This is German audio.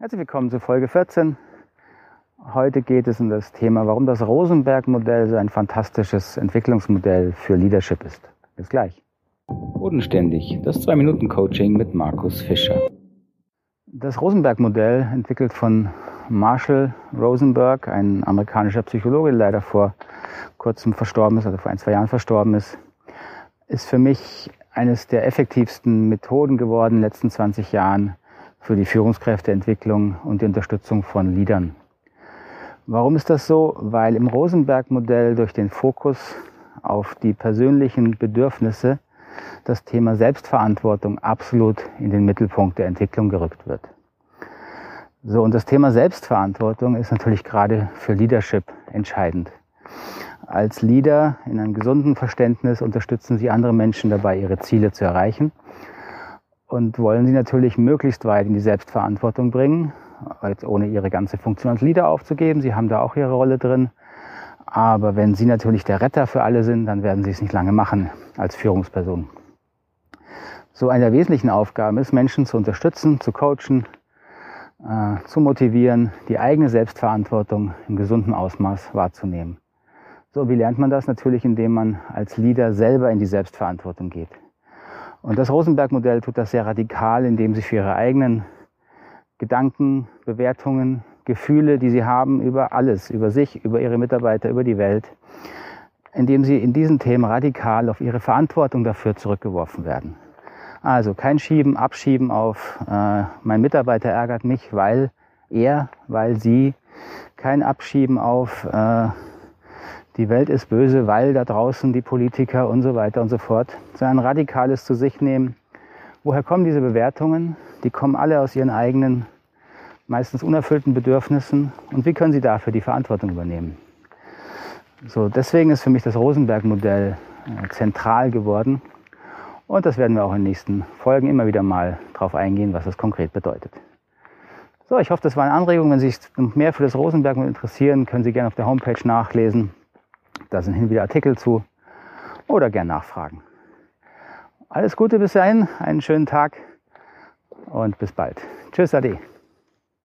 Herzlich willkommen zu Folge 14. Heute geht es um das Thema, warum das Rosenberg-Modell so ein fantastisches Entwicklungsmodell für Leadership ist. Bis gleich. Bodenständig, das 2-Minuten-Coaching mit Markus Fischer. Das Rosenberg-Modell, entwickelt von Marshall Rosenberg, ein amerikanischer Psychologe, der leider vor kurzem verstorben ist, also vor ein, zwei Jahren verstorben ist, ist für mich eines der effektivsten Methoden geworden in den letzten 20 Jahren, für die Führungskräfteentwicklung und die Unterstützung von Leadern. Warum ist das so? Weil im Rosenberg-Modell durch den Fokus auf die persönlichen Bedürfnisse das Thema Selbstverantwortung absolut in den Mittelpunkt der Entwicklung gerückt wird. So, und das Thema Selbstverantwortung ist natürlich gerade für Leadership entscheidend. Als Leader in einem gesunden Verständnis unterstützen Sie andere Menschen dabei, ihre Ziele zu erreichen und wollen sie natürlich möglichst weit in die Selbstverantwortung bringen, jetzt ohne ihre ganze Funktion als Leader aufzugeben. Sie haben da auch ihre Rolle drin. Aber wenn sie natürlich der Retter für alle sind, dann werden sie es nicht lange machen als Führungsperson. So eine der wesentlichen Aufgaben ist, Menschen zu unterstützen, zu coachen, äh, zu motivieren, die eigene Selbstverantwortung im gesunden Ausmaß wahrzunehmen. So, wie lernt man das? Natürlich, indem man als Leader selber in die Selbstverantwortung geht. Und das Rosenberg-Modell tut das sehr radikal, indem sie für ihre eigenen Gedanken, Bewertungen, Gefühle, die sie haben über alles, über sich, über ihre Mitarbeiter, über die Welt, indem sie in diesen Themen radikal auf ihre Verantwortung dafür zurückgeworfen werden. Also kein Schieben, Abschieben auf äh, mein Mitarbeiter ärgert mich, weil er, weil sie, kein Abschieben auf äh, die Welt ist böse, weil da draußen die Politiker und so weiter und so fort, so ein radikales zu sich nehmen. Woher kommen diese Bewertungen? Die kommen alle aus ihren eigenen, meistens unerfüllten Bedürfnissen. Und wie können sie dafür die Verantwortung übernehmen? So, deswegen ist für mich das Rosenberg-Modell äh, zentral geworden. Und das werden wir auch in den nächsten Folgen immer wieder mal drauf eingehen, was das konkret bedeutet. So, ich hoffe, das war eine Anregung. Wenn Sie sich mehr für das Rosenberg-Modell interessieren, können Sie gerne auf der Homepage nachlesen. Da sind hin wieder Artikel zu oder gern nachfragen. Alles Gute bis dahin, einen schönen Tag und bis bald. Tschüss, Ade.